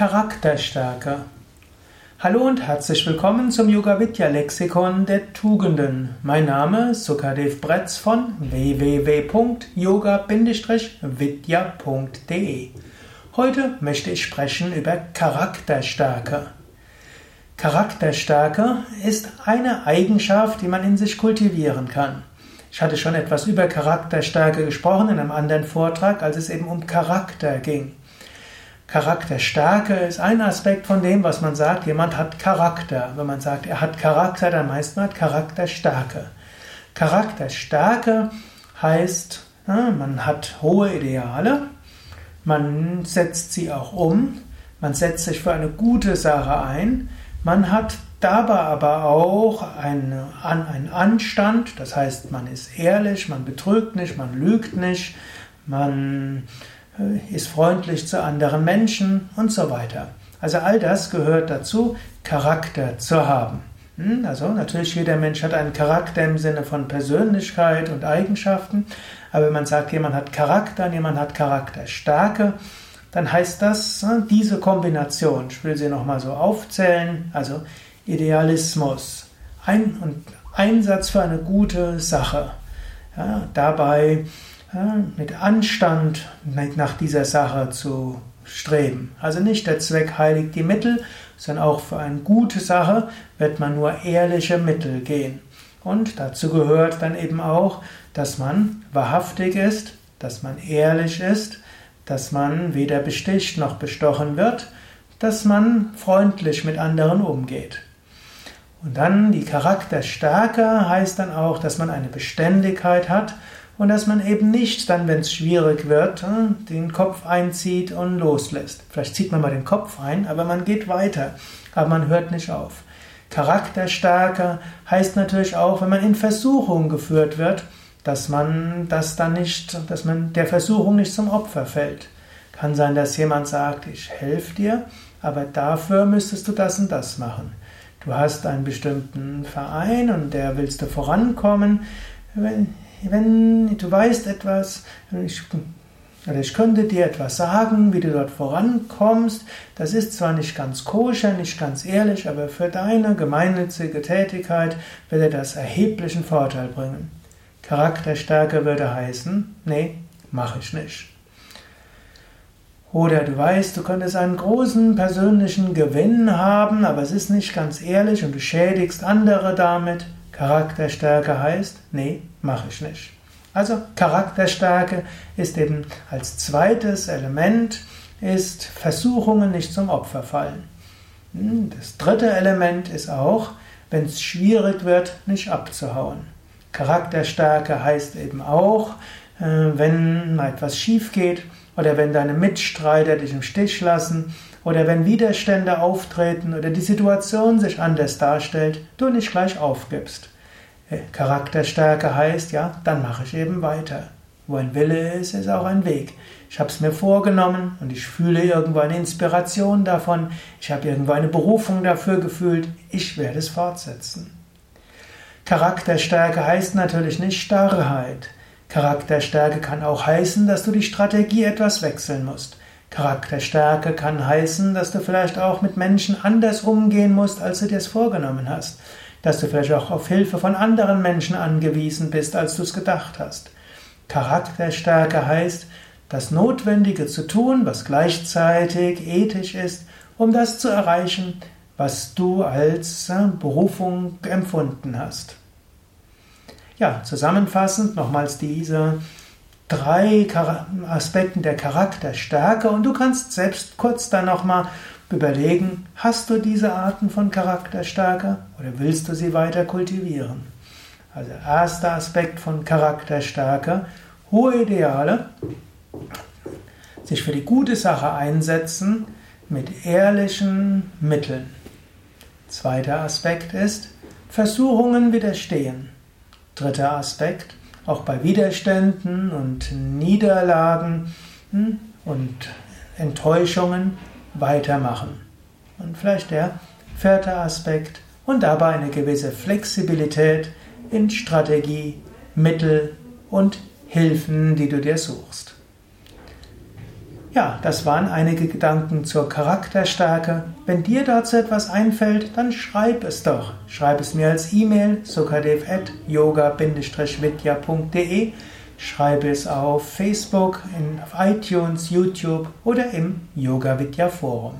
Charakterstärke. Hallo und herzlich willkommen zum Yoga Vidya Lexikon der Tugenden. Mein Name ist Sukadev Bretz von www.yoga-vidya.de. Heute möchte ich sprechen über Charakterstärke. Charakterstärke ist eine Eigenschaft, die man in sich kultivieren kann. Ich hatte schon etwas über Charakterstärke gesprochen in einem anderen Vortrag, als es eben um Charakter ging. Charakterstärke ist ein Aspekt von dem, was man sagt, jemand hat Charakter. Wenn man sagt, er hat Charakter, dann meist man hat Charakterstärke. Charakterstärke heißt, man hat hohe Ideale, man setzt sie auch um, man setzt sich für eine gute Sache ein, man hat dabei aber auch einen, Anstand, das heißt, man ist ehrlich, man betrügt nicht, man lügt nicht, man ist freundlich zu anderen Menschen und so weiter. Also all das gehört dazu, Charakter zu haben. Hm, also natürlich jeder Mensch hat einen Charakter im Sinne von Persönlichkeit und Eigenschaften, aber wenn man sagt, jemand hat Charakter und jemand hat Charakterstärke, dann heißt das äh, diese Kombination. Ich will sie nochmal so aufzählen. Also Idealismus, ein, und Einsatz für eine gute Sache. Ja, dabei mit Anstand nach dieser Sache zu streben. Also nicht der Zweck heiligt die Mittel, sondern auch für eine gute Sache wird man nur ehrliche Mittel gehen. Und dazu gehört dann eben auch, dass man wahrhaftig ist, dass man ehrlich ist, dass man weder besticht noch bestochen wird, dass man freundlich mit anderen umgeht. Und dann die Charakterstärke heißt dann auch, dass man eine Beständigkeit hat und dass man eben nicht dann, wenn es schwierig wird, hm, den Kopf einzieht und loslässt. Vielleicht zieht man mal den Kopf ein, aber man geht weiter, aber man hört nicht auf. Charakterstärke heißt natürlich auch, wenn man in Versuchung geführt wird, dass man das dann nicht, dass man der Versuchung nicht zum Opfer fällt. Kann sein, dass jemand sagt, ich helfe dir, aber dafür müsstest du das und das machen. Du hast einen bestimmten Verein und der willst du vorankommen wenn du weißt etwas, ich, oder ich könnte dir etwas sagen, wie du dort vorankommst, das ist zwar nicht ganz koscher, nicht ganz ehrlich, aber für deine gemeinnützige Tätigkeit dir das erheblichen Vorteil bringen. Charakterstärke würde heißen, nee, mache ich nicht. Oder du weißt, du könntest einen großen persönlichen Gewinn haben, aber es ist nicht ganz ehrlich und du schädigst andere damit. Charakterstärke heißt, nee, mache ich nicht. Also Charakterstärke ist eben als zweites Element ist Versuchungen nicht zum Opfer fallen. Hm, das dritte Element ist auch, wenn es schwierig wird, nicht abzuhauen. Charakterstärke heißt eben auch, wenn mal etwas schief geht oder wenn deine Mitstreiter dich im Stich lassen oder wenn Widerstände auftreten oder die Situation sich anders darstellt, du nicht gleich aufgibst. Charakterstärke heißt, ja, dann mache ich eben weiter. Wo ein Wille ist, ist auch ein Weg. Ich habe es mir vorgenommen und ich fühle irgendwo eine Inspiration davon. Ich habe irgendwo eine Berufung dafür gefühlt. Ich werde es fortsetzen. Charakterstärke heißt natürlich nicht Starrheit. Charakterstärke kann auch heißen, dass du die Strategie etwas wechseln musst. Charakterstärke kann heißen, dass du vielleicht auch mit Menschen anders umgehen musst, als du dir es vorgenommen hast dass du vielleicht auch auf Hilfe von anderen Menschen angewiesen bist, als du es gedacht hast. Charakterstärke heißt, das Notwendige zu tun, was gleichzeitig ethisch ist, um das zu erreichen, was du als äh, Berufung empfunden hast. Ja, zusammenfassend nochmals diese drei Aspekte der Charakterstärke und du kannst selbst kurz dann nochmal überlegen, hast du diese Arten von Charakterstärke oder willst du sie weiter kultivieren? Also erster Aspekt von Charakterstärke, hohe Ideale, sich für die gute Sache einsetzen mit ehrlichen Mitteln. Zweiter Aspekt ist Versuchungen widerstehen. Dritter Aspekt, auch bei Widerständen und Niederlagen hm, und Enttäuschungen weitermachen. Und vielleicht der vierte Aspekt und dabei eine gewisse Flexibilität in Strategie, Mittel und Hilfen, die du dir suchst. Ja, das waren einige Gedanken zur Charakterstärke. Wenn dir dazu etwas einfällt, dann schreib es doch. Schreib es mir als E-Mail sukadev.yoga-vidya.de Schreibe es auf Facebook, in, auf iTunes, YouTube oder im Yoga Vidya Forum.